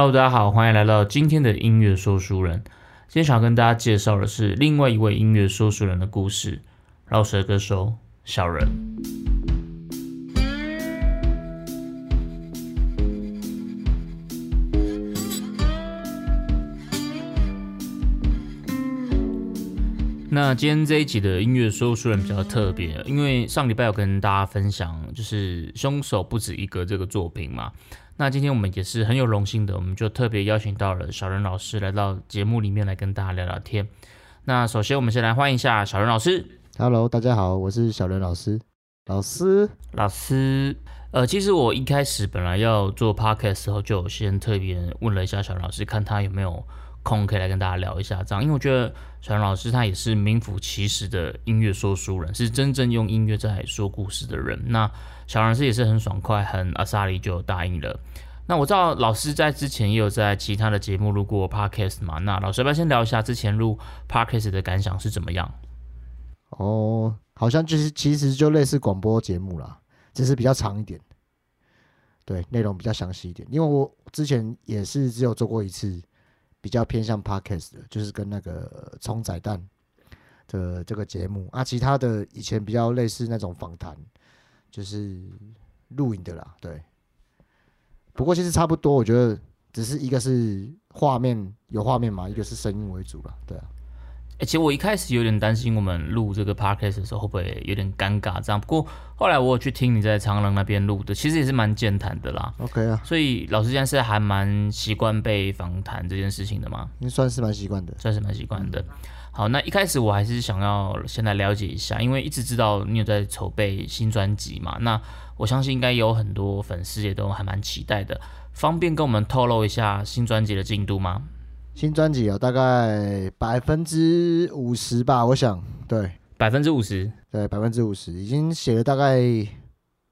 Hello，大家好，欢迎来到今天的音乐说书人。今天想要跟大家介绍的是另外一位音乐说书人的故事——饶舌歌手小人。那今天这一集的音乐说书人比较特别，因为上礼拜有跟大家分享，就是凶手不止一个这个作品嘛。那今天我们也是很有荣幸的，我们就特别邀请到了小人老师来到节目里面来跟大家聊聊天。那首先我们先来欢迎一下小人老师。Hello，大家好，我是小任老师。老师，老师，呃，其实我一开始本来要做 podcast 的时候，就有先特别问了一下小人老师，看他有没有空可以来跟大家聊一下这样，因为我觉得小人老师他也是名副其实的音乐说书人，是真正用音乐在说故事的人。那小老师也是很爽快，很阿萨里就答应了。那我知道老师在之前也有在其他的节目录过 podcast 嘛，那老师要不要先聊一下之前录 podcast 的感想是怎么样？哦，好像就是其实就类似广播节目啦，只是比较长一点，对，内容比较详细一点。因为我之前也是只有做过一次，比较偏向 podcast 的，就是跟那个冲仔蛋的这个节目啊，其他的以前比较类似那种访谈，就是录影的啦，对。不过其实差不多，我觉得只是一个是画面有画面嘛，一个是声音为主了，对啊。欸，其实我一开始有点担心我们录这个 podcast 的时候会不会有点尴尬这样，不过后来我有去听你在长廊那边录的，其实也是蛮健谈的啦。OK 啊，所以老师现在是还蛮习惯被访谈这件事情的吗？应该算是蛮习惯的。算是蛮习惯的。好，那一开始我还是想要先来了解一下，因为一直知道你有在筹备新专辑嘛，那我相信应该有很多粉丝也都还蛮期待的，方便跟我们透露一下新专辑的进度吗？新专辑有大概百分之五十吧，我想，对百分之五十，对，百分之五十已经写了大概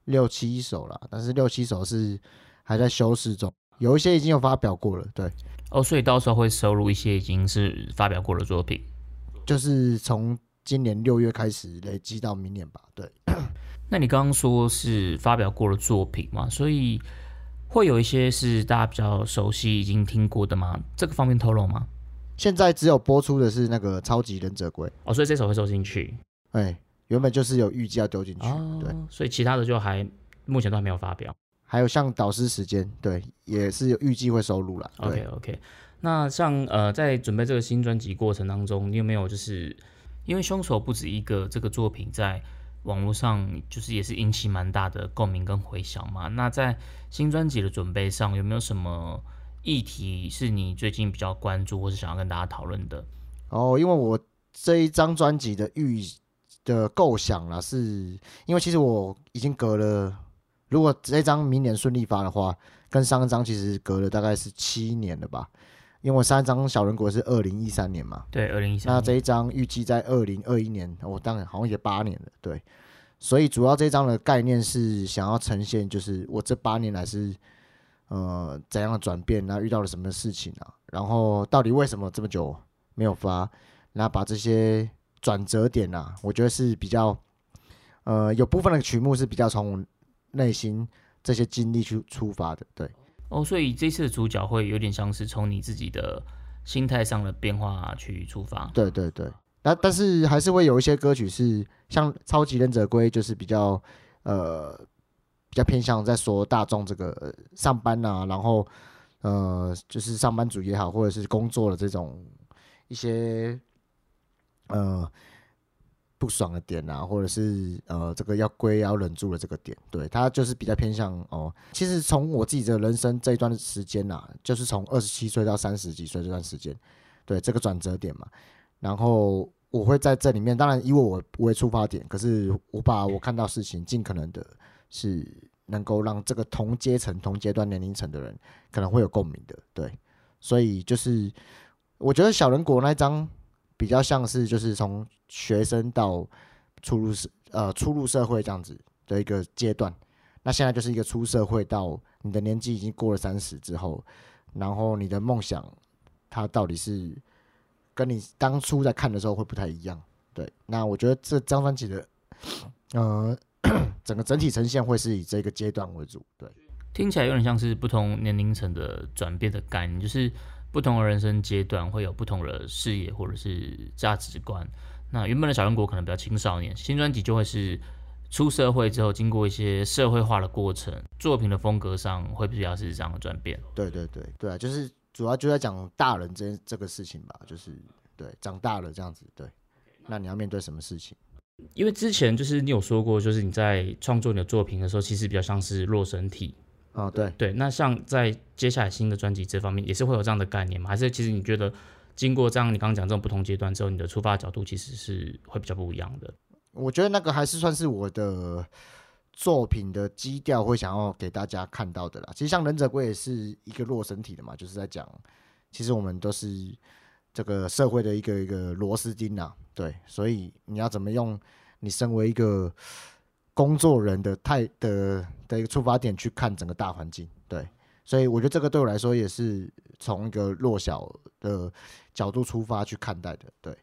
六七首了，但是六七首是还在修饰中，有一些已经有发表过了，对，哦，所以到时候会收录一些已经是发表过的作品。就是从今年六月开始累积到明年吧，对，那你刚刚说是发表过的作品嘛，所以会有一些是大家比较熟悉、已经听过的吗？这个方面透露吗？现在只有播出的是那个超级忍者龟，哦，所以这首会收进去哎，原本就是有预计要丢进去，哦，对，所以其他的就还目前都还没有发表。还有像导师时间，对，也是有预计会收录了，OK OK，那像呃，在准备这个新专辑过程当中，你有没有就是因为凶手不止一个这个作品在网络上就是也是引起蛮大的共鸣跟回响嘛？那在新专辑的准备上，有没有什么议题是你最近比较关注或是想要跟大家讨论的？哦，因为我这一张专辑的预的构想啦，是因为其实我已经隔了，如果这张明年顺利发的话，跟上一张其实隔了大概是七年了吧。因为我上一张小人国是二零一三年嘛，对，二零一三那这一张预计在二零二一年，我、当然好像也八年了，对。所以主要这张的概念是想要呈现，就是我这八年来是呃怎样的转变，然后遇到了什么事情啊，然后到底为什么这么久没有发，然后把这些转折点啊，我觉得是比较呃有部分的曲目是比较从我内心这些经历去出发的，对。哦，所以这次的主角会有点像是从你自己的心态上的变化去出发。对对对，那但是还是会有一些歌曲是像《超级忍者龟》，就是比较呃比较偏向在说大众这个呃上班啊，然后呃就是上班族也好，或者是工作的这种一些呃不爽的点啊，或者是呃这个要归要忍住的这个点，对他就是比较偏向哦。其实从我自己的人生这一段时间呐、就是从二十七岁到三十几岁这段时间，对这个转折点嘛。然后我会在这里面，当然以我为出发点，可是我把我看到事情尽可能的是能够让这个同阶层、同阶段年龄层的人可能会有共鸣的，对。所以就是我觉得小人国那张比较像是就是从学生到出入社呃出入社会这样子的一个阶段。那现在就是一个出社会到你的年纪已经过了三十之后，然后你的梦想它到底是跟你当初在看的时候会不太一样。对，那我觉得这张专辑的呃 整个整体呈现会是以这个阶段为主。对，听起来有点像是不同年龄层的转变的概念，就是不同的人生阶段会有不同的视野或者是价值观。那原本的小人国可能比较青少年，新专辑就会是出社会之后，经过一些社会化的过程，作品的风格上会比较是这样的转变。对对对对啊，就是主要就在讲大人这这个事情吧，就是对长大了这样子。对，那你要面对什么事情？因为之前就是你有说过，就是你在创作你的作品的时候，其实比较像是弱身体。啊，对对。那像在接下来新的专辑这方面，也是会有这样的概念吗？还是其实你觉得经过这样你刚刚讲这种不同阶段之后，你的出发角度其实是会比较不一样的？我觉得那个还是算是我的作品的基调，会想要给大家看到的啦。其实像忍者龟也是一个弱身体的嘛，就是在讲，其实我们都是这个社会的一个一个螺丝钉啊。对，所以你要怎么用你身为一个工作人的态的的一个出发点去看整个大环境？对，所以我觉得这个对我来说也是从一个弱小的角度出发去看待的。对，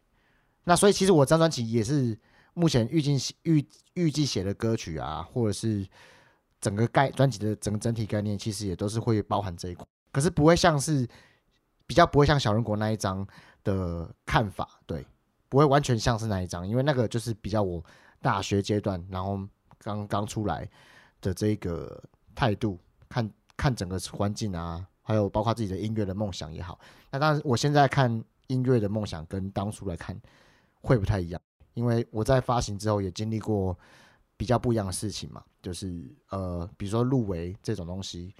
那所以其实我这张专辑也是目前预计预预计写的歌曲啊，或者是整个概专辑的整整体概念，其实也都是会包含这一块，可是不会像是比较不会像小人国那一张的看法，对。不会完全像是那一张，因为那个就是比较我大学阶段，然后刚刚出来的这个态度，看看整个环境啊，还有包括自己的音乐的梦想也好。那当然，我现在看音乐的梦想跟当初来看会不太一样，因为我在发行之后也经历过比较不一样的事情嘛，就是呃，比如说入围这种东西，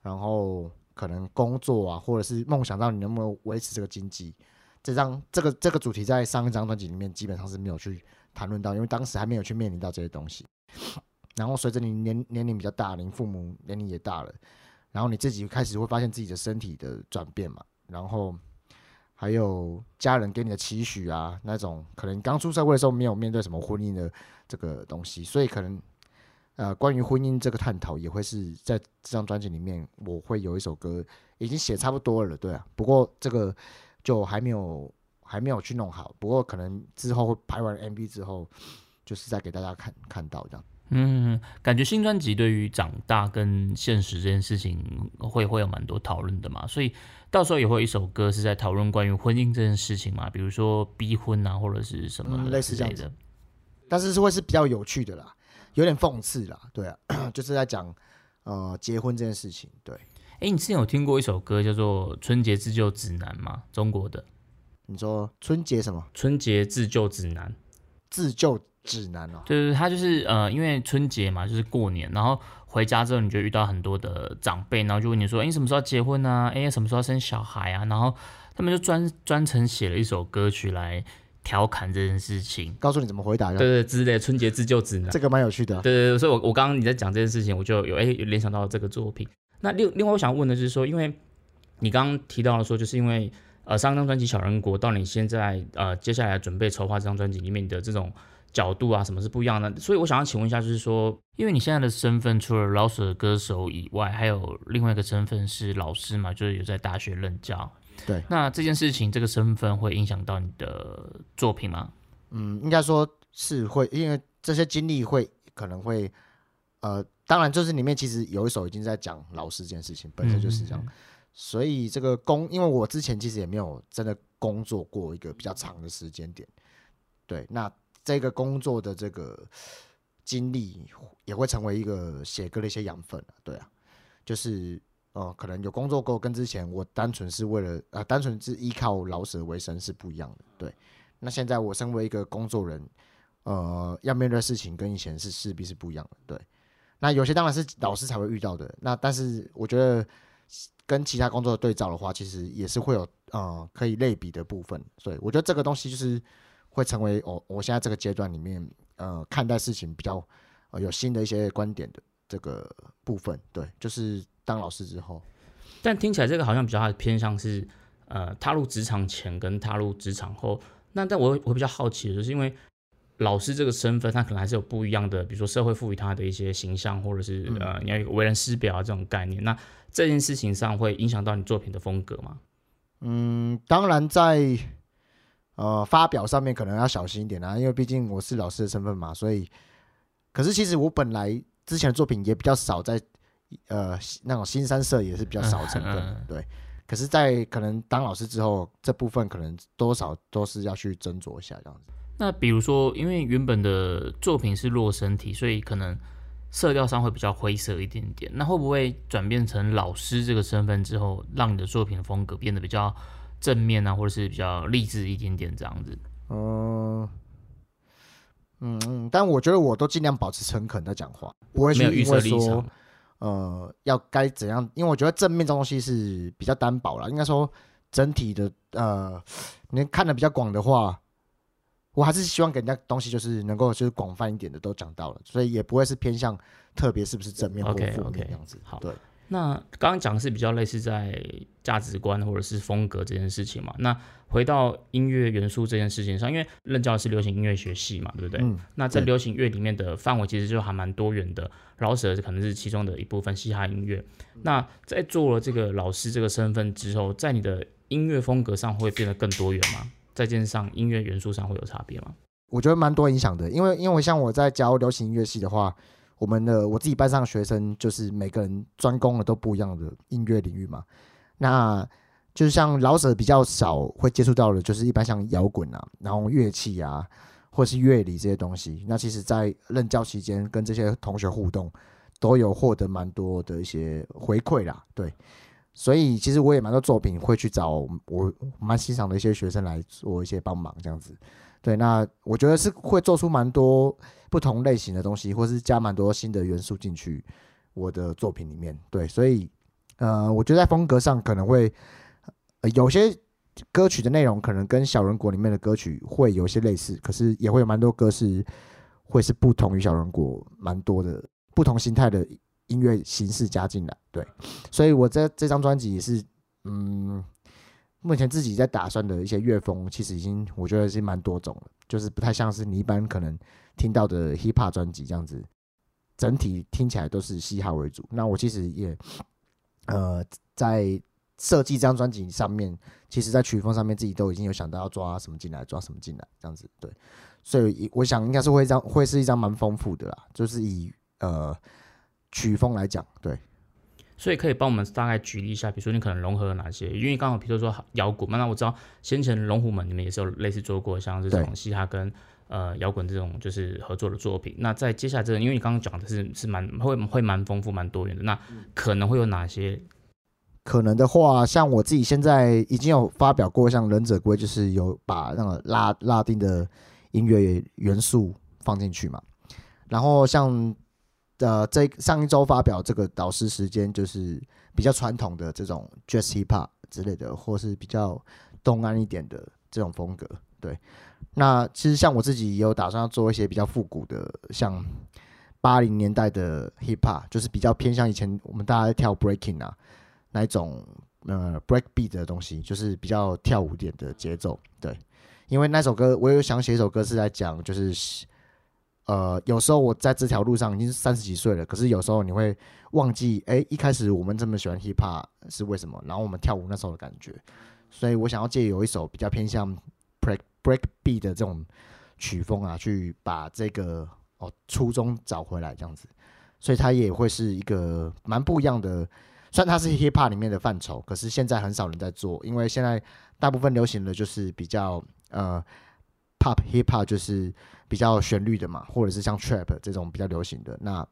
然后可能工作啊，或者是梦想到你能不能维持这个经济。这张这个这个主题在上一张专辑里面基本上是没有去谈论到，因为当时还没有去面临到这些东西。然后随着你年年龄比较大，你父母年龄也大了，然后你自己开始会发现自己的身体的转变嘛，然后还有家人给你的期许啊，那种可能刚出社会的时候没有面对什么婚姻的这个东西，所以可能呃关于婚姻这个探讨也会是在这张专辑里面，我会有一首歌已经写差不多了，对啊，不过这个。就还没有还没有去弄好，不过可能之后会拍完 MV 之后，就是再给大家看看到这样。嗯，感觉新专辑对于长大跟现实这件事情会会有蛮多讨论的嘛，所以到时候也会有一首歌是在讨论关于婚姻这件事情嘛，比如说逼婚啊或者是什么类似这样的。但是是会是比较有趣的啦，有点讽刺啦，对啊，就是在讲呃结婚这件事情，对。哎，你之前有听过一首歌叫做《春节自救指南》吗？中国的。你说春节什么？春节自救指南。自救指南哦。对对，他就是呃，因为春节嘛，就是过年，然后回家之后，你就遇到很多的长辈，然后就问你说：“哎，什么时候结婚啊？哎，什么时候生小孩啊？”然后他们就专专程写了一首歌曲来调侃这件事情，告诉你怎么回答。对对，之类春节自救指南，这个蛮有趣的。对对对，所以我我刚刚你在讲这件事情，我就有哎联想到这个作品。那另另外我想问的就是说，因为你刚刚提到了说，就是因为呃上张专辑《小人国》到你现在呃接下来准备筹划这张专辑里面的这种角度啊，什么是不一样的？所以我想要请问一下，就是说，因为你现在的身份除了老舍歌手以外，还有另外一个身份是老师嘛，就是有在大学任教。对。那这件事情，这个身份会影响到你的作品吗？嗯，应该说是会，因为这些经历会可能会呃。当然，就是里面其实有一首已经在讲老师这件事情，本身就是这样。所以这个工，因为我之前其实也没有真的工作过一个比较长的时间点，对，那这个工作的这个经历也会成为一个写歌的一些养分对啊，就是呃，可能有工作过，跟之前我单纯是为了呃，单纯是依靠老舍为生是不一样的。对，那现在我身为一个工作人，呃，要面对的事情跟以前是势必是不一样的，对。那有些当然是老师才会遇到的，那但是我觉得跟其他工作的对照的话，其实也是会有呃可以类比的部分，所以我觉得这个东西就是会成为我我现在这个阶段里面呃看待事情比较呃有新的一些观点的这个部分，对，就是当老师之后，但听起来这个好像比较偏向是呃踏入职场前跟踏入职场后，那但我我比较好奇的就是因为。老师这个身份，他可能还是有不一样的，比如说社会赋予他的一些形象，或者是呃，你要有为人师表啊这种概念。那这件事情上会影响到你作品的风格吗？嗯，当然在呃发表上面可能要小心一点啊，因为毕竟我是老师的身份嘛，所以。可是其实我本来之前的作品也比较少在呃那种新三色也是比较少成分，对。可是，在可能当老师之后，这部分可能多少都是要去斟酌一下这样子。那比如说，因为原本的作品是弱身体，所以可能色调上会比较灰色一点点。那会不会转变成老师这个身份之后，让你的作品的风格变得比较正面啊，或者是比较励志一点点这样子？嗯嗯嗯，但我觉得我都尽量保持诚恳的讲话，不会去没有预因为说设立场。呃要该怎样，因为我觉得正面这东西是比较单薄了，应该说整体的呃，你看的比较广的话，我还是希望给人家东西就是能够就是广泛一点的都讲到了，所以也不会是偏向特别是不是正面或 OK，负 OK，面这样子。好对，那刚刚讲的是比较类似在价值观或者是风格这件事情嘛。那回到音乐元素这件事情上，因为任教的是流行音乐学系嘛，对不对？嗯，那在流行乐里面的范围其实就还蛮多元的，老舍可能是其中的一部分，嘻哈音乐。那在做了这个老师这个身份之后，在你的音乐风格上会变得更多元吗？再加上音乐元素上会有差别吗？我觉得蛮多影响的，因为因为像我在教流行音乐系的话，我们的我自己班上学生就是每个人专攻的都不一样的音乐领域嘛。那就是像老舍比较少会接触到的，就是一般像摇滚啊，然后乐器啊，或是乐理这些东西。那其实，在任教期间跟这些同学互动，都有获得蛮多的一些回馈啦。对，所以其实我也蛮多作品会去找我蛮欣赏的一些学生来做一些帮忙，这样子。对，那我觉得是会做出蛮多不同类型的东西，或是加蛮多新的元素进去我的作品里面。对，所以呃，我觉得在风格上可能会、有些歌曲的内容可能跟小人国里面的歌曲会有些类似，可是也会有蛮多歌是会是不同于小人国蛮多的不同形态的音乐形式加进来。对，所以我在这张专辑也是嗯。目前自己在打算的一些乐风，其实已经我觉得是蛮多种了，就是不太像是你一般可能听到的 hip hop 专辑这样子，整体听起来都是嘻哈为主。那我其实也呃在设计这张专辑上面，其实在曲风上面自己都已经有想到要抓什么进来，抓什么进来这样子。对，所以我想应该是会一张会是一张蛮丰富的啦，就是以呃曲风来讲，对。所以可以帮我们大概举例一下，比如说你可能融合了哪些？因为刚好比如说摇滚嘛，那我知道先前龙虎门你们也是有类似做过像这种嘻哈跟呃摇滚这种就是合作的作品。那在接下来这个，因为你刚刚讲的是是蛮会会蛮丰富蛮多元的，那可能会有哪些？可能的话，像我自己现在已经有发表过，像《忍者龟》，就是有把那个拉拉丁的音乐元素放进去嘛。然后像呃，这上一周发表这个导师时间，就是比较传统的这种 Jazz Hip Hop 之类的，或是比较东岸一点的这种风格。对，那其实像我自己也有打算要做一些比较复古的，像八零年代的 Hip Hop，就是比较偏向以前我们大家跳 Breaking 啊。那一种呃 break beat 的东西，就是比较跳舞点的节奏，对。因为那首歌，我有想写一首歌是在讲，就是呃，有时候我在这条路上已经三十几岁了，可是有时候你会忘记，哎、一开始我们这么喜欢 hip hop 是为什么？然后我们跳舞那时候的感觉，所以我想要借有一首比较偏向 break break beat 的这种曲风啊，去把这个哦初衷找回来，这样子。所以它也会是一个蛮不一样的。虽然它是 hip hop 里面的范畴，可是现在很少人在做，因为现在大部分流行的就是比较呃 pop hip hop，就是比较旋律的嘛，或者是像 trap 这种比较流行的。那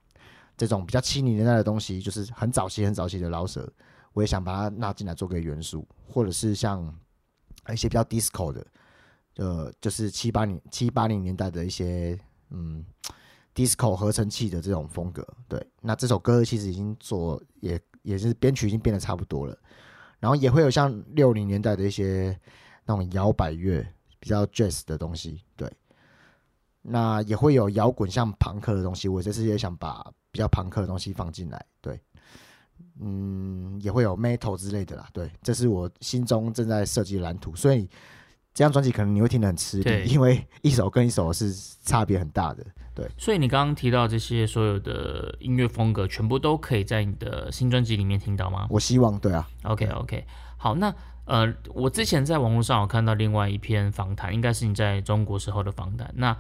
这种比较七零年代的东西，就是很早期、很早期的老舍，我也想把它纳进来做个元素，或者是像一些比较 disco 的，呃，就是七八年、七八零年代的一些嗯 disco 合成器的这种风格。对，那这首歌其实已经做也。也是编曲已经变得差不多了，然后也会有像六零年代的一些那种摇摆乐，比较 jazz 的东西，对。那也会有摇滚像朋克的东西，我这次也想把比较朋克的东西放进来，对。嗯，也会有 metal 之类的啦，对，这是我心中正在设计蓝图，所以这张专辑可能你会听得很吃对力，因为一首跟一首是差别很大的，对。所以你刚刚提到这些所有的音乐风格，全部都可以在你的新专辑里面听到吗我希望，对啊，？OK OK，好，那呃，我之前在网络上有看到另外一篇访谈，应该是你在中国时候的访谈。那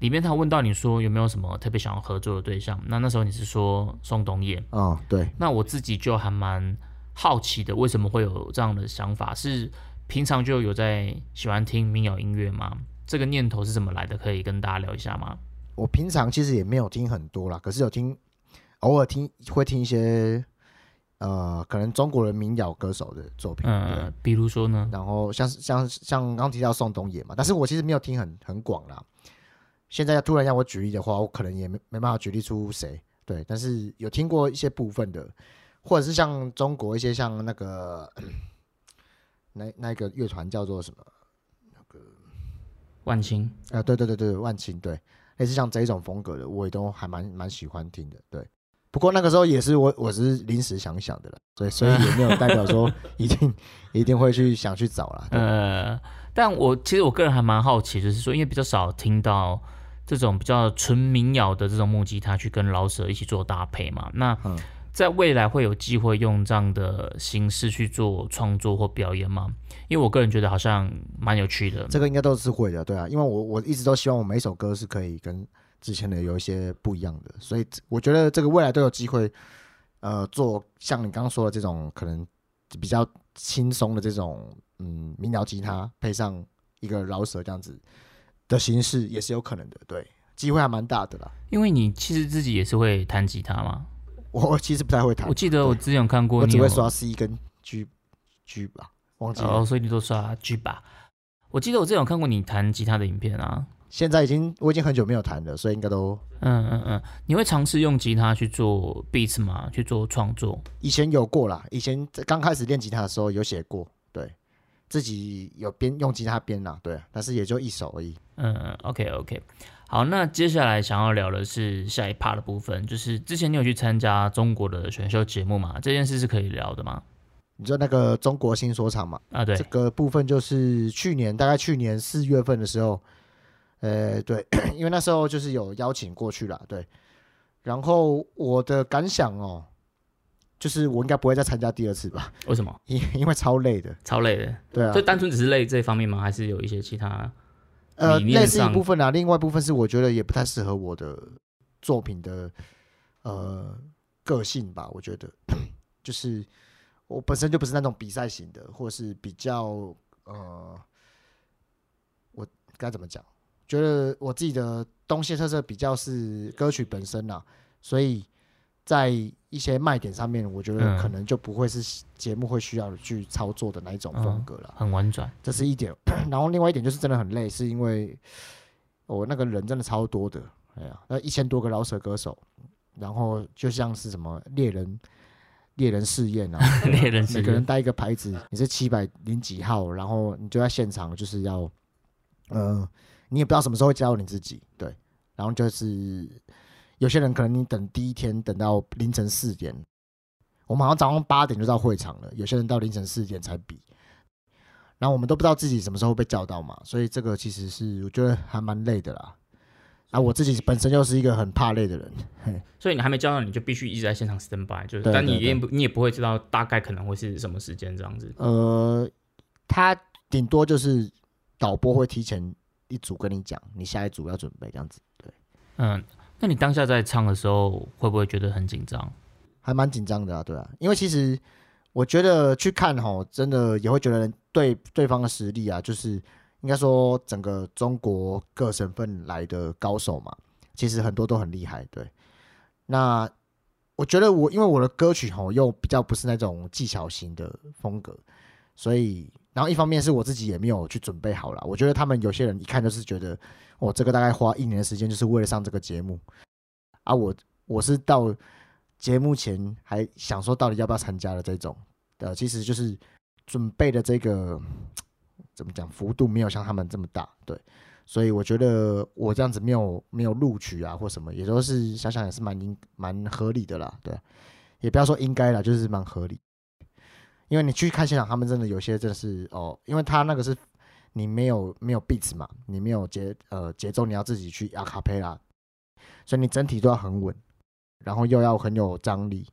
里面他问到你说有没有什么特别想要合作的对象，那那时候你是说宋冬野，嗯，对，那我自己就还蛮好奇的，为什么会有这样的想法？是平常就有在喜欢听民谣音乐吗？这个念头是怎么来的？可以跟大家聊一下吗？我平常其实也没有听很多啦，可是有听，偶尔听会听一些，呃，可能中国人民谣歌手的作品，对嗯，比如说呢？然后像像像刚刚提到宋冬野嘛，但是我其实没有听很很广啦。现在要突然让我举例的话，我可能也没没办法举例出谁，对，但是有听过一些部分的，或者是像中国一些像那个那那个乐团叫做什么？万青，啊，对对对对，万青，对，类似像这一种风格的，我也都还蛮蛮喜欢听的，对。不过那个时候也是我我是临时想想的了，所以所以也没有代表说 一定一定会去想去找啦。呃，但我其实我个人还蛮好奇，就是说，因为比较少听到这种比较纯民谣的这种木吉他去跟老舍一起做搭配嘛，那嗯在未来会有机会用这样的形式去做创作或表演吗？因为我个人觉得好像蛮有趣的。这个应该都是会的，对啊，因为我我一直都希望我每一首歌是可以跟之前的有一些不一样的，所以我觉得这个未来都有机会，呃，做像你刚刚说的这种可能比较轻松的这种嗯民谣吉他，配上一个饶舌这样子的形式也是有可能的，对，机会还蛮大的啦。因为你其实自己也是会弹吉他嘛，我 我其实不太会弹我，记得我之前有看过你有我只会刷 C 跟 G G 吧，忘记了。哦，所以你都刷 G 吧。我记得我之前有看过你弹吉他的影片啊，现在已经我已经很久没有弹了，所以应该都嗯嗯嗯，你会尝试用吉他去做 beats 吗？去做创作？以前有过啦，以前在刚开始练吉他的时候有写过，对自己有编用吉他编啦，对，但是也就一首而已。嗯，OK OK，好，那接下来想要聊的是下一 part 的部分，就是之前你有去参加中国的选秀节目嘛？这件事是可以聊的吗？你知道那个中国新说唱嘛，啊，对这，个部分就是去年大概去年四月份的时候，呃，对，因为那时候就是有邀请过去了，对。然后我的感想哦，就是我应该不会再参加第二次吧，为什么？因因为超累的，超累的，对啊就，单纯只是累这一方面吗？还是有一些其他？呃，类似一部分啊，另外一部分是我觉得也不太适合我的作品的呃个性吧。我觉得就是我本身就不是那种比赛型的，或是比较呃，我该怎么讲？觉得我自己的东西特色比较是歌曲本身啦，所以在一些卖点上面，我觉得嗯。可能就不会是节目会需要去操作的那一种风格了。很婉转，这是一点。然后另外一点就是真的很累，是因为我、那个人真的超多的，哎呀，那一千多个老舍歌手，然后就像是什么猎人猎人试验啊，猎人是每个人带一个牌子，你是七百零几号，然后你就在现场就是要，嗯、你也不知道什么时候会加入你自己，对，然后就是有些人可能你等第一天等到凌晨四点，我们好像早上八点就到会场了，有些人到凌晨四点才比，然后我们都不知道自己什么时候被叫到嘛，所以这个其实是我觉得还蛮累的啦。啊，我自己本身又是一个很怕累的人，嘿 所以你还没叫到，你就必须一直在现场 stand by，就是，但你也不你也不会知道大概可能会是什么时间这样子。呃，他顶多就是导播会提前一组跟你讲，你下一组要准备这样子，对，嗯，那你当下在唱的时候，会不会觉得很紧张？还蛮紧张的啊，对啊，因为其实我觉得去看吼，真的也会觉得对对方的实力啊，就是应该说整个中国各省份来的高手嘛，其实很多都很厉害，对。那我觉得我因为我的歌曲吼又比较不是那种技巧型的风格，所以然后一方面是我自己也没有去准备好了，我觉得他们有些人一看就是觉得我这个大概花一年的时间就是为了上这个节目，啊我我是到节目前还想说到底要不要参加的这种，呃，其实就是准备的这个怎么讲幅度没有像他们这么大，对，所以我觉得我这样子没有没有录取啊或什么，也都是想想也是蛮应蛮合理的啦，对，也不要说应该啦，就是蛮合理，因为你去看现场，他们真的有些真的是哦，因为他那个是你没有没有 beats 嘛，你没有节呃节奏，你要自己去阿卡贝拉，所以你整体都要很稳。然后又要很有张力，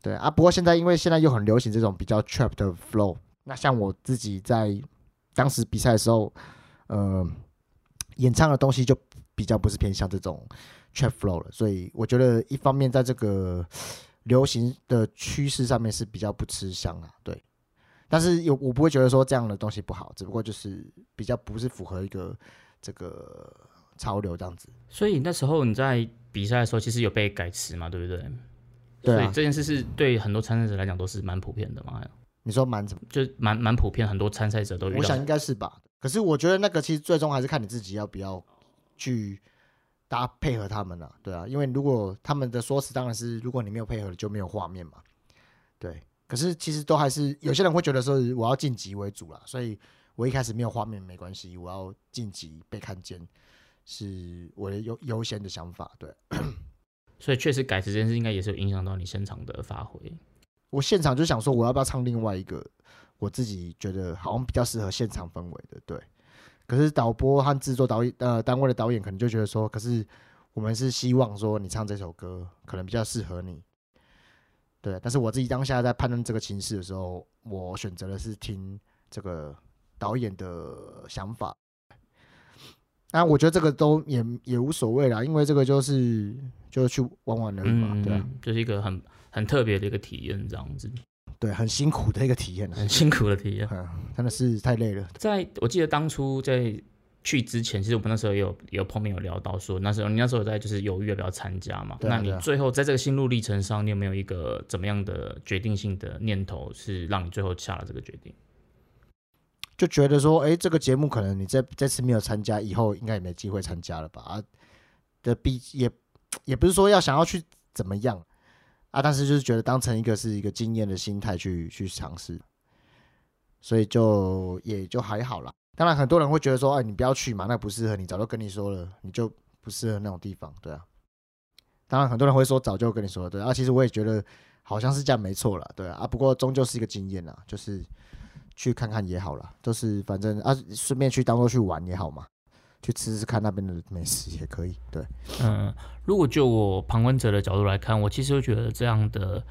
对啊。不过现在因为现在又很流行这种比较 trap 的 flow，那像我自己在当时比赛的时候，呃，演唱的东西就比较不是偏向这种 trap flow 了，所以我觉得一方面在这个流行的趋势上面是比较不吃香啊，对。但是有我不会觉得说这样的东西不好，只不过就是比较不是符合一个这个潮流这样子。所以那时候你在比赛的时候，其实有被改词嘛，对不对？对啊所以这件事是对很多参赛者来讲都是蛮普遍的嘛，你说蛮怎么？就蛮蛮普遍，很多参赛者都遇到我想。应该是吧。可是我觉得那个其实最终还是看你自己要不要去搭配合他们了、对啊，因为如果他们的说辞当然是，如果你没有配合就没有画面嘛，对。可是其实都还是有些人会觉得说我要晋级为主啦，所以我一开始没有画面没关系，我要晋级被看见是我的优优先的想法。对 所以确实改词这件事应该也是有影响到你现场的发挥。我现场就想说我要不要唱另外一个我自己觉得好像比较适合现场氛围的，对。可是导播和制作导演呃单位的导演可能就觉得说，可是我们是希望说你唱这首歌可能比较适合你，对。但是我自己当下在判断这个情势的时候，我选择的是听这个导演的想法。那我觉得这个都也也无所谓啦，因为这个就是就去玩玩而已嘛，嗯，对啊，就是一个很很特别的一个体验，这样子，对，很辛苦的一个体验啊，很辛苦的体验。嗯，真的是太累了。在我记得当初在去之前，其实我们那时候也有有碰面有聊到说，那时候你那时候在就是犹豫要不要参加嘛？那你最后在这个心路历程上，你有没有一个怎么样的决定性的念头，是让你最后下了这个决定？就觉得说，哎、这个节目可能你这这次没有参加，以后应该也没机会参加了吧？啊，的必也也不是说要想要去怎么样啊，但是就是觉得当成一个是一个经验的心态去去尝试，所以就也就还好啦。当然，很多人会觉得说，哎，你不要去嘛，那不适合你，早就跟你说了，你就不适合那种地方，对啊。当然，很多人会说早就跟你说了，对啊。其实我也觉得好像是这样没错了，对啊。啊，不过终究是一个经验啦，就是去看看也好啦，就是反正啊，顺便去当做去玩也好嘛，去吃吃看那边的美食也可以，对。嗯，如果就我旁观者的角度来看，我其实会觉得这样的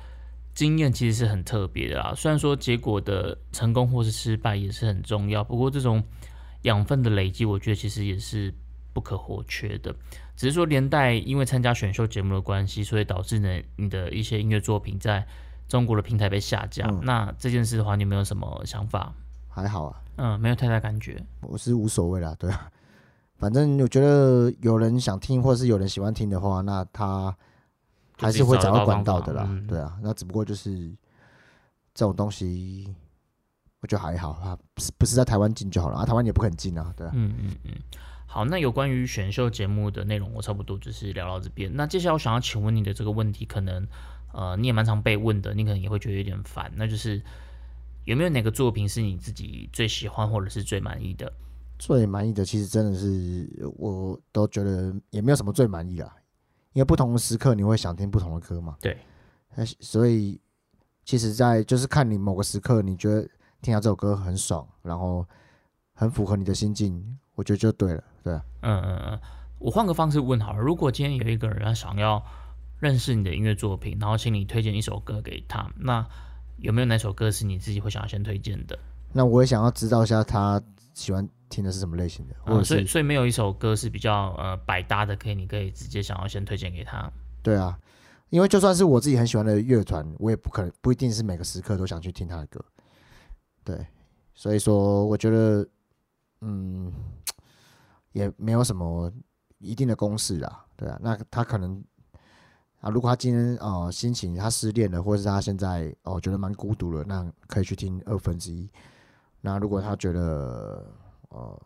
经验其实是很特别的啦。虽然说结果的成功或是失败也是很重要，不过这种养分的累积，我觉得其实也是不可或缺的。只是说连带因为参加选秀节目的关系，所以导致呢你的一些音乐作品在中国的平台被下架。嗯那这件事的话，你有没有什么想法？还好啊，嗯，没有太大感觉。我是无所谓啦，对啊。反正我觉得有人想听，或者是有人喜欢听的话，那他还是会找到管道的啦，嗯对啊。那只不过就是这种东西，我觉得还好，啊，不是不是在台湾进就好了啊，台湾也不肯进啊，对啊。嗯嗯嗯，好，那有关于选秀节目的内容，我差不多就是聊到这边。那接下来我想要请问你的这个问题，可能呃你也蛮常被问的，你可能也会觉得有点烦，那就是有没有哪个作品是你自己最喜欢或者是最满意的？最满意的其实真的是，我都觉得也没有什么最满意啦，因为不同的时刻你会想听不同的歌嘛。对，那所以其实，在就是看你某个时刻，你觉得听到这首歌很爽，然后很符合你的心境，我觉得就对了，对啊。嗯嗯嗯，我换个方式问好了，如果今天有一个人他想要认识你的音乐作品，然后请你推荐一首歌给他，那有没有哪首歌是你自己会想要先推荐的？那我也想要知道一下他喜欢听的是什么类型的，或嗯，者是、所以所以没有一首歌是比较呃百搭的，可以你可以直接想要先推荐给他。对啊，因为就算是我自己很喜欢的乐团，我也不可能不一定是每个时刻都想去听他的歌。对，所以说我觉得，嗯，也没有什么一定的公式啦。对啊，那他可能啊，如果他今天呃心情他失恋了，或者是他现在哦觉得蛮孤独了，那可以去听二分之一。那如果他觉得呃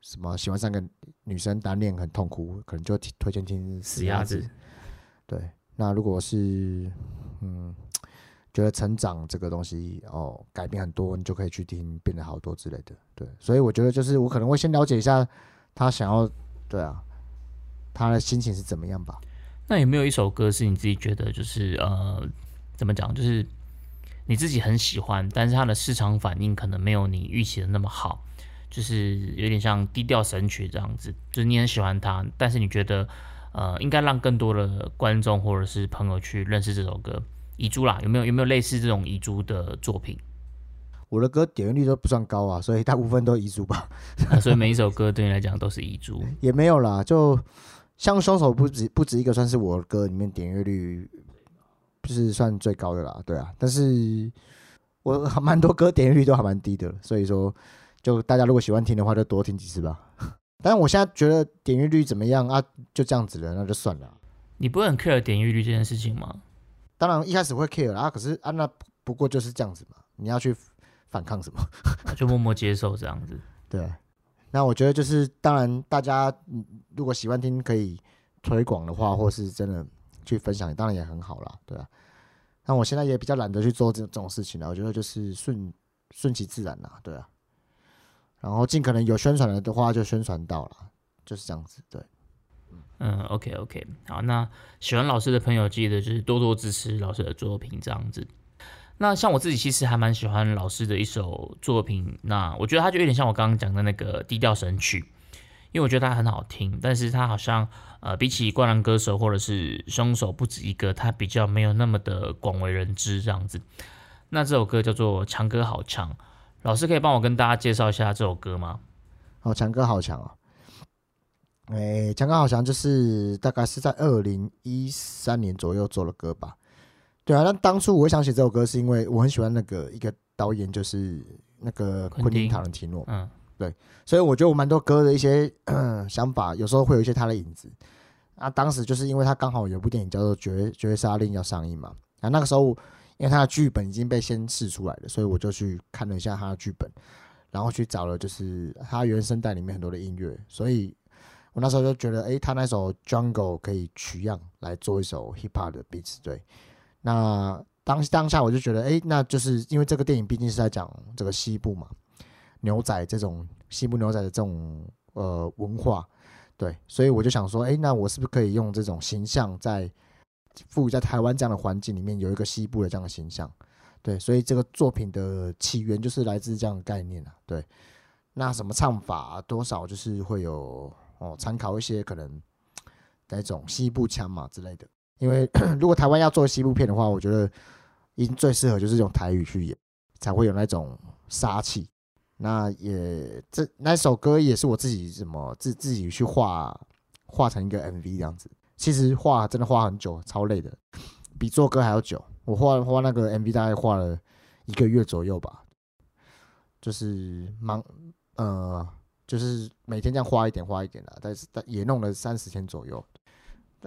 什么喜欢上个女生单恋很痛苦，可能就听推荐听死鸭子，对，那如果是嗯，觉得成长这个东西哦改变很多，你就可以去听变得好多之类的。对，所以我觉得就是我可能会先了解一下他想要，对啊，他的心情是怎么样吧。那有没有一首歌是你自己觉得就是呃怎么讲，就是你自己很喜欢，但是它的市场反应可能没有你预期的那么好，就是有点像低调神曲这样子，就是你很喜欢它，但是你觉得呃应该让更多的观众或者是朋友去认识这首歌。遗珠啦，有没有有没有类似这种遗珠的作品？我的歌点阅率都不算高啊，所以大部分都遗珠吧，啊所以每一首歌对你来讲都是遗珠。也没有啦，就像凶手不止不止一个，算是我的歌里面点阅率就是算最高的啦，对啊，但是我 蛮多歌点阅率都还蛮低的，所以说就大家如果喜欢听的话，就多听几次吧。但是我现在觉得点阅率怎么样啊？就这样子了，那就算了。你不会很 care 点阅率这件事情吗？当然一开始会 care 啊，可是啊那不过就是这样子嘛，你要去反抗什么？啊 就默默接受这样子。对，那我觉得就是，当然大家嗯如果喜欢听，可以推广的话，或是真的去分享，当然也很好啦，对啊。那我现在也比较懒得去做这这种事情了，我觉得就是顺顺其自然啦，对啊。然后尽可能有宣传了的话，就宣传到了，就是这样子，对。嗯，OK OK，好，那喜欢老师的朋友记得就是多多支持老师的作品这样子。那像我自己其实还蛮喜欢老师的一首作品，那我觉得它就有点像我刚刚讲的那个低调神曲，因为我觉得它很好听，但是它好像呃比起灌篮歌手或者是凶手不止一个，它比较没有那么的广为人知这样子。那这首歌叫做《强歌好强》，老师可以帮我跟大家介绍一下这首歌吗？哦，强哥好强哦！哎，强哥好强，就是大概是在二零一三年左右做的歌吧。对啊，那当初我会想写这首歌，是因为我很喜欢那个一个导演，就是那个昆汀塔伦提诺，嗯对所以我觉得我蛮多歌的一些 想法，有时候会有一些他的影子。啊，当时就是因为他刚好有部电影叫做《绝绝杀令》要上映嘛，啊，那个时候因为他的剧本已经被先试出来了，所以我就去看了一下他的剧本，然后去找了就是他原声带里面很多的音乐，所以我那时候就觉得，诶，他那首《Jungle》可以取样来做一首 hip hop 的 beat 对。那当当下我就觉得，诶，那就是因为这个电影毕竟是在讲这个西部嘛，牛仔这种西部牛仔的这种呃文化，对，所以我就想说，诶，那我是不是可以用这种形象在赋予在台湾这样的环境里面有一个西部的这样的形象？对，所以这个作品的起源就是来自这样的概念啊。对，那什么唱法、多少就是会有哦，参考一些可能那种西部腔嘛之类的。因为 如果台湾要做西部片的话，我觉得已经最适合就是用台语去演，才会有那种杀气。那也这那首歌也是我自己怎么自自己去画画成一个 MV 这样子。其实画真的画很久，超累的，比做歌还要久。我画画那个 MV 大概画了一个月左右吧，就是忙呃，就是每天这样画一点画一点的，但是但也弄了三十天左右。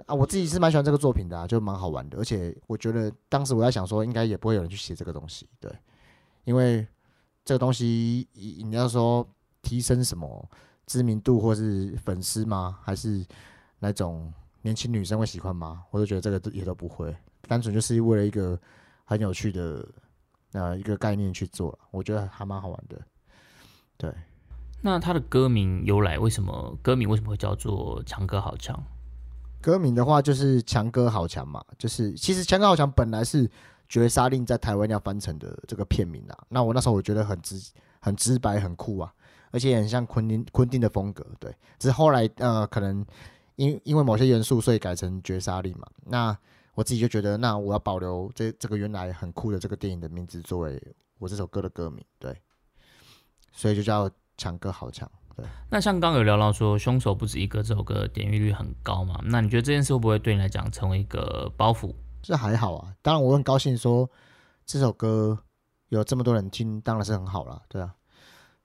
啊，我自己是蛮喜欢这个作品的、啊，就蛮好玩的，而且我觉得当时我在想说，应该也不会有人去写这个东西，对，因为这个东西你你要说提升什么知名度或是粉丝吗？还是那种年轻女生会喜欢吗？我都觉得这个也都不会，单纯就是为了一个很有趣的呃一个概念去做，我觉得还蛮好玩的。对，那他的歌名由来，为什么歌名为什么会叫做《强哥好强》？歌名的话就是“强哥好强”嘛，就是其实“强哥好强”本来是《绝杀令》在台湾要翻成的这个片名啊。那我那时候我觉得很直、很直白、很酷啊，而且很像昆汀昆汀的风格。对，只是后来呃，可能因因为某些元素，所以改成《绝杀令》嘛。那我自己就觉得，那我要保留这这个原来很酷的这个电影的名字作为我这首歌的歌名，对，所以就叫《强哥好强》。对那像刚有聊到说凶手不止一个这首歌点击率很高嘛？那你觉得这件事会不会对你来讲成为一个包袱？这还好啊，当然我很高兴说这首歌有这么多人听，当然是很好啦，对啊，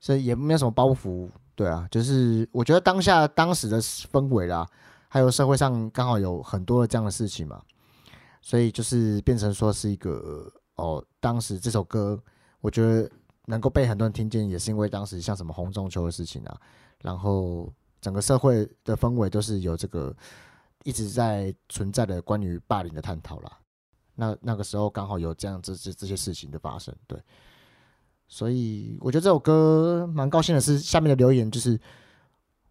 所以也没有什么包袱，对啊，就是我觉得当下当时的氛围啦，还有社会上刚好有很多的这样的事情嘛，所以就是变成说是一个哦，当时这首歌我觉得能够被很多人听见，也是因为当时像什么红中秋的事情啊，然后整个社会的氛围都是有这个一直在存在的关于霸凌的探讨啦。那那个时候刚好有这样这这这些事情的发生，对，所以我觉得这首歌蛮高兴的是，下面的留言就是，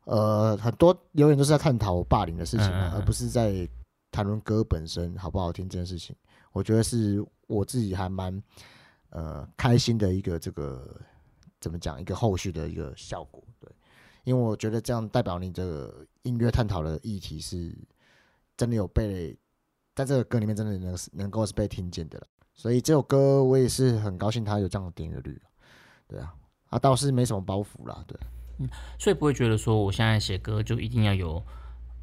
呃，很多留言都是在探讨霸凌的事情而不是在谈论歌本身好不好听这件事情。我觉得是我自己还蛮呃开心的一个这个怎么讲一个后续的一个效果，对，因为我觉得这样代表你这个音乐探讨的议题是真的有被在这个歌里面真的能能够是被听见的了，所以这首歌我也是很高兴它有这样的点阅率。对啊，啊倒是没什么包袱啦，对。嗯所以不会觉得说我现在写歌就一定要有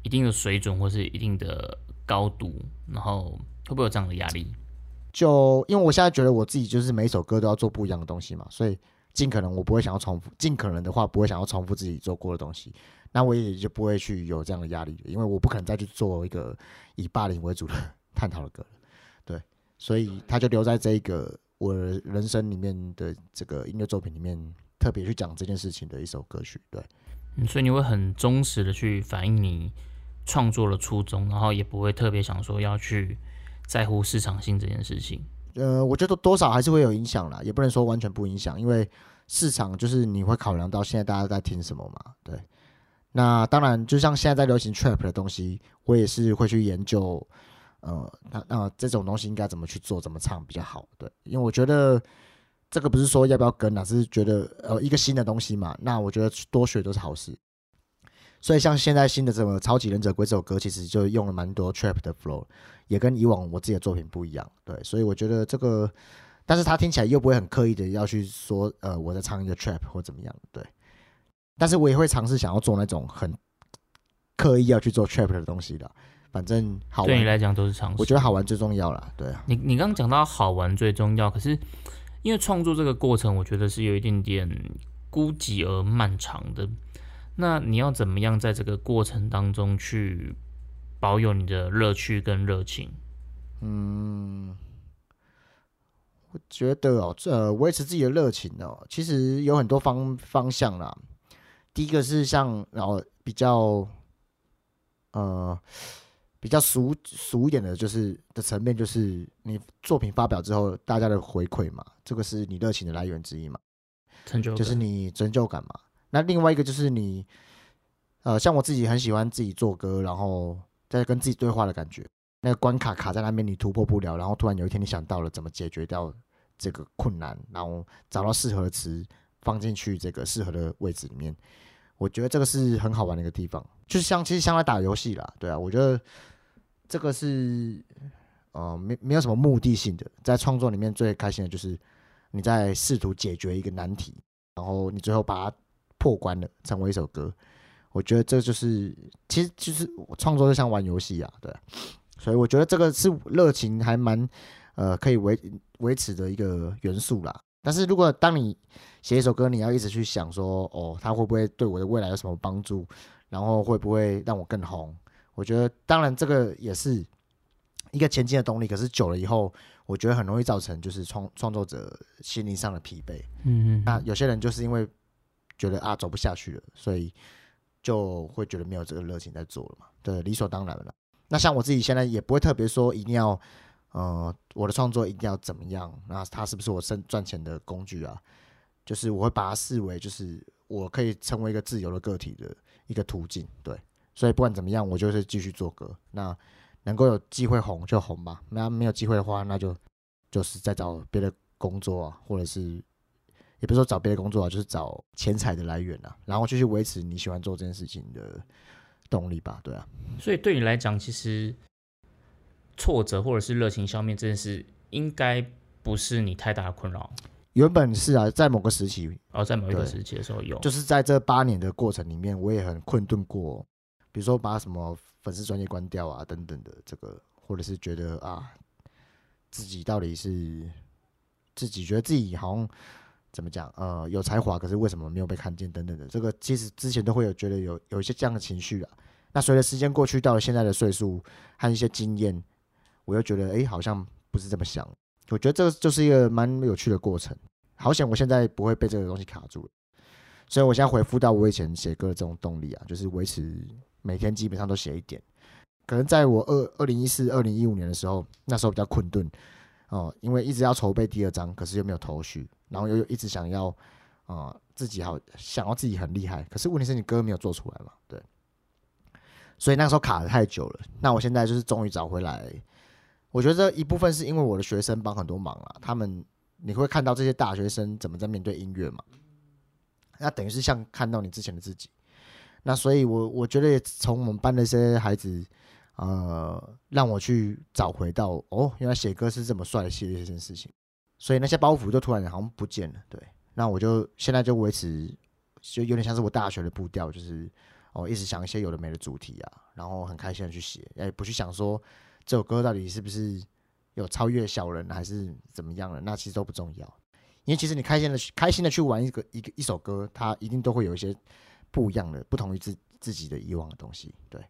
一定的水准或是一定的高度，然后会不会有这样的压力？就因为我现在觉得我自己就是每一首歌都要做不一样的东西嘛，所以尽可能我不会想要重复，尽可能的话不会想要重复自己做过的东西，那我也就不会去有这样的压力，因为我不可能再去做一个以霸凌为主的 探讨的歌，对，所以他就留在这一个我人生里面的这个音乐作品里面。特别去讲这件事情的一首歌曲，对，嗯，所以你会很忠实的去反映你创作的初衷，然后也不会特别想说要去在乎市场性这件事情。呃，我觉得多少还是会有影响啦，也不能说完全不影响，因为市场就是你会考量到现在大家在听什么嘛，对。那当然，就像现在在流行 trap 的东西，我也是会去研究，呃，那那这种东西应该怎么去做，怎么唱比较好，对，因为我觉得。这个不是说要不要跟啊，只是觉得呃一个新的东西嘛，那我觉得多学都是好事。所以像现在新的这个《超级忍者龟》这首歌，其实就用了蛮多 trap 的 flow，也跟以往我自己的作品不一样。对，所以我觉得这个，但是它听起来又不会很刻意的要去说呃我在唱一个 trap 或怎么样。对，但是我也会尝试想要做那种很刻意要去做 trap 的东西的，反正好玩对你来讲都是尝试。我觉得好玩最重要了。对啊，你你刚刚讲到好玩最重要，可是。因为创作这个过程，我觉得是有一点点孤寂而漫长的。那你要怎么样在这个过程当中去保有你的乐趣跟热情？嗯，我觉得哦，这维持自己的热情哦，其实有很多方方向啦。第一个是像然后比较呃。比较俗俗一点的，就是的层面，就是你作品发表之后，大家的回馈嘛，这个是你热情的来源之一嘛，成就就是你成就感嘛。那另外一个就是你，呃，像我自己很喜欢自己做歌，然后在跟自己对话的感觉。那个关卡卡在那边，你突破不了，然后突然有一天你想到了怎么解决掉这个困难，然后找到适合的词放进去这个适合的位置里面，我觉得这个是很好玩的一个地方。就是像其实像在打游戏啦，对啊，我觉得。这个是，呃，没没有什么目的性的，在创作里面最开心的就是你在试图解决一个难题，然后你最后把它破关了，成为一首歌。我觉得这就是，其实就是创作就像玩游戏啊，对。所以我觉得这个是热情还蛮，呃，可以维维持的一个元素啦。但是如果当你写一首歌，你要一直去想说，哦，它会不会对我的未来有什么帮助，然后会不会让我更红？我觉得，当然这个也是一个前进的动力。可是久了以后，我觉得很容易造成就是创创作者心灵上的疲惫。嗯嗯。那有些人就是因为觉得啊走不下去了，所以就会觉得没有这个热情在做了嘛。对，理所当然了。那像我自己现在也不会特别说一定要，呃，我的创作一定要怎么样？那它是不是我生赚钱的工具啊？就是我会把它视为就是我可以成为一个自由的个体的一个途径。对。所以不管怎么样，我就是继续做歌。那能够有机会红就红吧。那没有机会的话，那就就是再找别的工作啊，或者是也不是说找别的工作啊，就是找钱财的来源啊，然后继续维持你喜欢做这件事情的动力吧。对啊。所以对你来讲，其实挫折或者是热情消灭这件事，应该不是你太大的困扰。原本是啊，在某个时期，哦，在某一个时期的时候有，就是在这八年的过程里面，我也很困顿过。比如说把什么粉丝专业关掉啊，等等的这个，或者是觉得啊，自己到底是自己觉得自己好像怎么讲，呃，有才华，可是为什么没有被看见等等的，这个其实之前都会有觉得有有一些这样的情绪啊。那随着时间过去，到了现在的岁数和一些经验，我又觉得哎，好像不是这么想。我觉得这就是一个蛮有趣的过程。好险，我现在不会被这个东西卡住了。所以我现在回复到我以前写歌的这种动力啊，就是维持。每天基本上都写一点，可能在我二二零一四、二零一五年的时候，那时候比较困顿哦，因为一直要筹备第二章，可是又没有头绪，然后又一直想要啊自己好想要自己很厉害，可是问题是你歌没有做出来嘛，对，所以那时候卡的太久了。那我现在就是终于找回来，我觉得一部分是因为我的学生帮很多忙了，他们你会看到这些大学生怎么在面对音乐嘛，那等于是像看到你之前的自己。那所以，我我觉得从我们班那些孩子，呃，让我去找回到哦，原来写歌是这么帅气的一件事情，所以那些包袱就突然好像不见了，对。那我就现在就维持，就有点像是我大学的步调，就是哦，一直想一些有的没的主题啊，然后很开心的去写，哎，不去想说这首歌到底是不是有超越小人还是怎么样了，那其实都不重要，因为其实你开心的开心的去玩一个一个一首歌，它一定都会有一些不一样的、不同于自自己的以往的东西。对，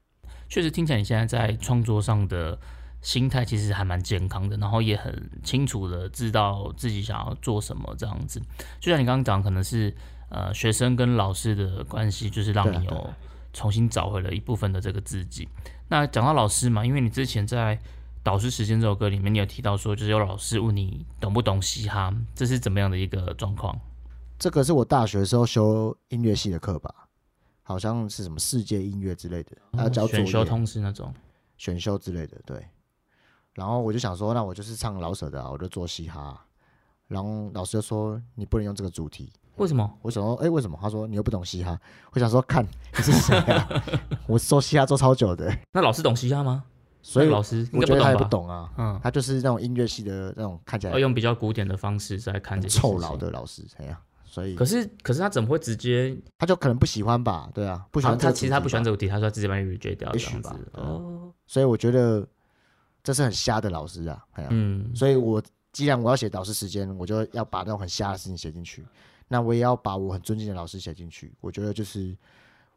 确实听起来你现在在创作上的。心态其实还蛮健康的，然后也很清楚的知道自己想要做什么这样子。就像你刚刚讲，可能是呃学生跟老师的关系，就是让你有重新找回了一部分的这个自己。那讲到老师嘛，因为你之前在《导师时间》这首歌里面，你有提到说，就是有老师问你懂不懂嘻哈，这是怎么样的一个状况？这个是我大学的时候修音乐系的课吧，好像是什么世界音乐之类的，还要教选修通识那种选修之类的，对。然后我就想说，那我就是唱老舍的，我就做嘻哈。然后老师就说，你不能用这个主题。为什么？我想说，哎，为什么？他说你又不懂嘻哈。我想说，看你是谁啊？我做嘻哈做超久的。那老师懂嘻哈吗？所以老师我觉得他也不懂啊。嗯，他就是那种音乐系的那种，看起来用比较古典的方式在看这些臭老的老师，哎呀，所以可是可是他怎么会直接？他就可能不喜欢吧？对啊，不喜欢。他其实他不喜欢这个题，他说直接把你 reject 掉这样子。哦，所以我觉得。这是很瞎的老师啊，嗯，所以我既然我要写导师时间，我就要把那种很瞎的事情写进去，那我也要把我很尊敬的老师写进去。我觉得就是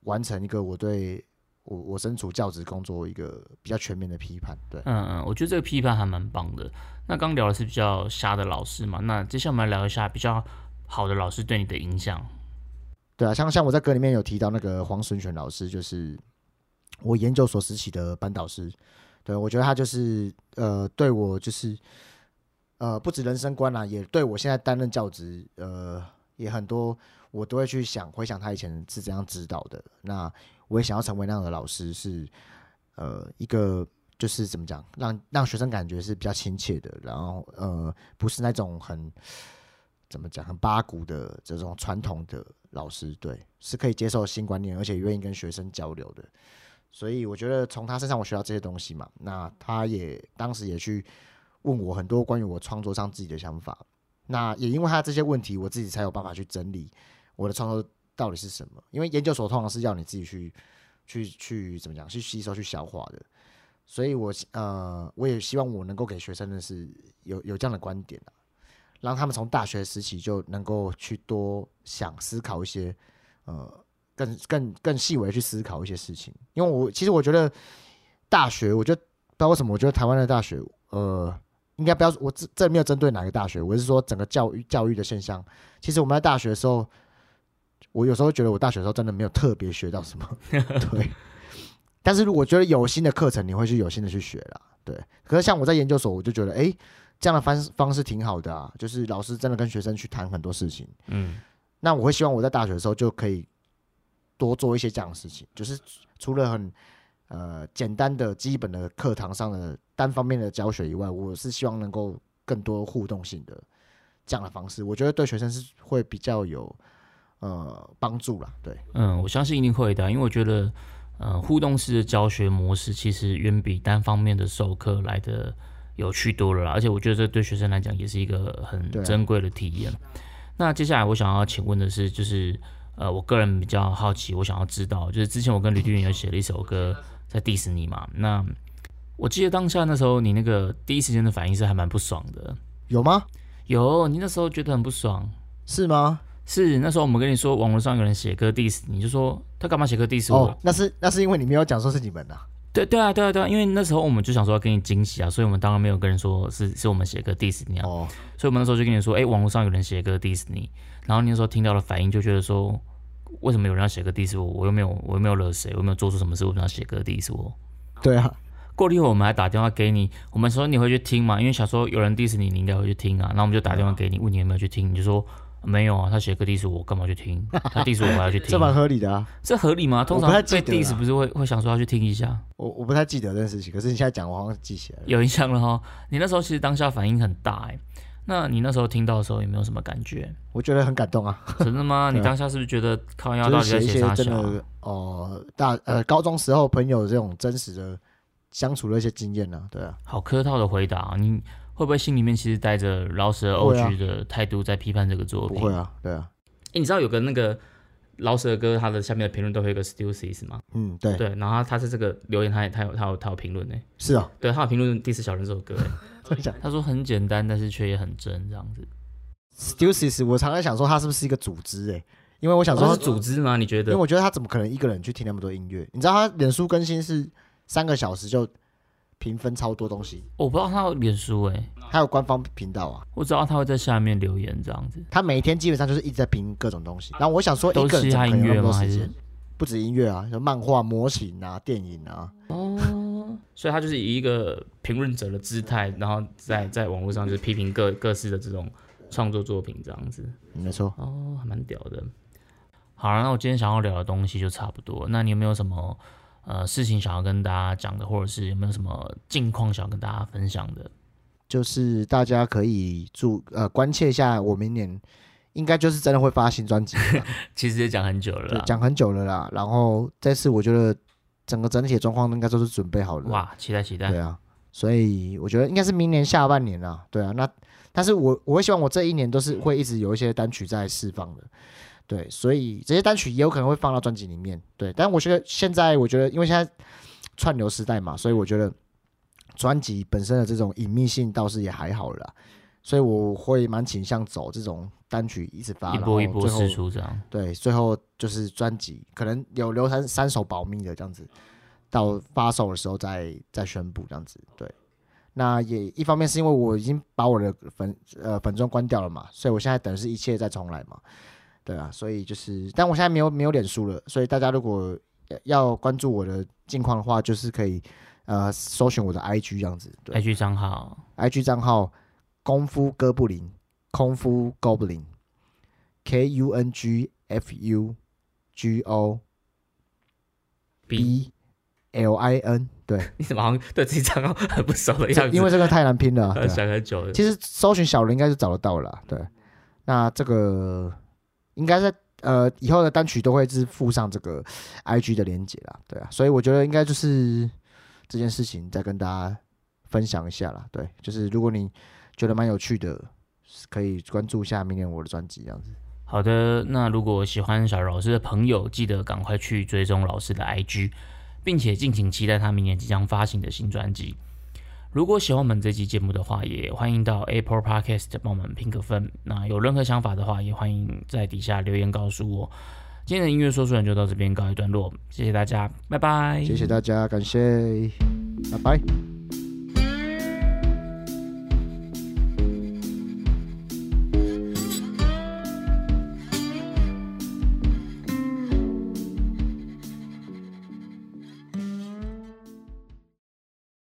完成一个我对我我身处教职工作一个比较全面的批判。对，嗯嗯，我觉得这个批判还蛮棒的。那刚聊的是比较瞎的老师嘛，那接下来我们来聊一下比较好的老师对你的影响。对啊，像像我在歌里面有提到那个黄顺全老师，就是我研究所时期的班导师。对，我觉得他就是呃，对我就是呃，不止人生观啦，也对我现在担任教职，呃，也很多，我都会去想回想他以前是怎样指导的。那我也想要成为那样的老师，是呃，一个就是怎么讲，让让学生感觉是比较亲切的，然后呃，不是那种很怎么讲很八股的这种传统的老师，对，是可以接受新观念，而且愿意跟学生交流的。所以我觉得从他身上我学到这些东西嘛，那他也当时也去问我很多关于我创作上自己的想法，那也因为他这些问题，我自己才有办法去整理我的创作到底是什么。因为研究所通常是要你自己去去去怎么讲，去吸收去消化的。所以我呃，我也希望我能够给学生的是有有这样的观点啊，让他们从大学时期就能够去多想思考一些呃。更更更细微去思考一些事情，因为我其实我觉得大学，我觉得不知道为什么，我觉得台湾的大学，呃，应该不要我这这没有针对哪个大学，我是说整个教育教育的现象。其实我们在大学的时候，我有时候觉得我大学的时候真的没有特别学到什么，对。但是我觉得有新的课程，你会去有心的去学了，对。可是像我在研究所，我就觉得，哎，这样的方方式挺好的啊，就是老师真的跟学生去谈很多事情，嗯。那我会希望我在大学的时候就可以。多做一些这样的事情，就是除了很呃简单的基本的课堂上的单方面的教学以外，我是希望能够更多互动性的这样的方式，我觉得对学生是会比较有呃帮助啦。对，嗯，我相信一定会的，因为我觉得呃互动式的教学模式其实远比单方面的授课来的有趣多了啦，而且我觉得这对学生来讲也是一个很珍贵的体验。那接下来我想要请问的是，就是。呃，我个人比较好奇，我想要知道，就是之前我跟吕丽云有写了一首歌在 diss 你嘛？那我记得当下那时候你那个第一时间的反应是还蛮不爽的，有吗？有，你那时候觉得很不爽，是吗？是那时候我们跟你说网络上有人写歌 diss 你，就说他干嘛写歌 diss 我？那是那是因为你没有讲说是你们的。对对啊对啊对啊，因为那时候我们就想说要给你惊喜啊，所以我们当然没有跟人说是是我们写歌 diss 你啊，所以我们那时候就跟你说，哎，网络上有人写歌 diss 你，然后你那时候听到了反应就觉得说。为什么有人要写歌 diss 我？我又没有，我又没有惹谁，我又没有做出什么事，为什么要写歌 diss 我？对啊，过了一会儿，我们还打电话给你，我们说你会去听吗？因为想说有人 diss 你，你应该会去听啊。然后我们就打电话给你，问你有没有去听，你就说没有啊。他写个 diss 我，干嘛去听？他 diss 我，还要去听，这蛮合理的啊。这合理吗？通常被 diss 不是会会想说要去听一下？我我不太记得这件事情，可是你现在讲，我好像记起来了，有印象了哈。你那时候其实当下反应很大哎。那你那时候听到的时候有没有什么感觉？我觉得很感动啊！真的吗？你当下是不是觉得靠腰到底在写啥？真的哦，大呃高中时候朋友这种真实的相处的一些经验呢？对啊，好客套的回答，你会不会心里面其实带着饶舌 OG 的态度在批判这个作品？不会啊，对啊，哎你知道有个那个饶舌歌，他的下面的评论都会有一个 Stussies 吗？嗯，对，对，然后他他是这个留言，他也他有他有他有评论呢。是啊，对，他有评论《第四小人》这首歌，他说很简单，但是却也很真，这样子。？Stussies，我常常想说他是不是一个组织哎，因为我想说他是组织吗？你觉得因为？我觉得他怎么可能一个人去听那么多音乐？你知道他脸书更新是三个小时就评分超多东西，我不知道他有脸书诶，还有官方频道啊，我知道他会在下面留言这样子。他每天基本上就是一直在评各种东西。然后我想说，都一个人怎么可能有那么多时间嘻哈音乐吗？不止音乐啊，有漫画、模型啊、电影啊，哦，所以他就是以一个评论者的姿态，然后在在网络上就是批评各各式的这种创作作品这样子。嗯没错。哦，还蛮屌的。好了，那我今天想要聊的东西就差不多。那你有没有什么呃事情想要跟大家讲的，或者是有没有什么近况想要跟大家分享的？就是大家可以注呃关切一下，我明年应该就是真的会发新专辑了，其实也讲很久了讲很久了啦。然后这次我觉得整个整体的状况应该都是准备好了。哇，期待期待对。啊，所以我觉得应该是明年下半年啊，对啊，那但是我我会希望我这一年都是会一直有一些单曲在释放的，对，所以这些单曲也有可能会放到专辑里面，对，但我觉得现在我觉得因为现在串流时代嘛，所以我觉得专辑本身的这种隐秘性倒是也还好了啦，所以我会蛮倾向走这种单曲一直发，一波一波然后最后释出这样。对，最后就是专辑，可能有留三三首保密的这样子，到发售的时候再再宣布这样子。对，那也一方面是因为我已经把我的粉呃粉钻关掉了嘛，所以我现在等于是一切再重来嘛。对啊，所以就是，但我现在没有没有脸书了，所以大家如果要关注我的近况的话，就是可以呃搜寻我的 IG 这样子。对 IG 账号，IG 账号功夫哥布林，功夫 Goblin，K U N G F U G O B，B L I N，对，你怎么好像对自己账号很不熟的样子？因为这个太难拼了 想很久了。其实搜寻小人应该是找得到了啦，对。那这个应该在呃以后的单曲都会是附上这个 IG 的连接啦，对啊，所以我觉得应该就是这件事情再跟大家分享一下啦，对，就是如果你觉得蛮有趣的，可以关注一下明年我的专辑这样子。好的，那如果喜欢小柔老师的朋友，记得赶快去追踪老师的 IG，并且敬请期待他明年即将发行的新专辑。如果喜欢我们这期节目的话，也欢迎到 Apple Podcast 帮我们评个分。那有任何想法的话，也欢迎在底下留言告诉我。今天的音乐说书人就到这边告一段落，谢谢大家，拜拜。谢谢大家，感谢，拜拜。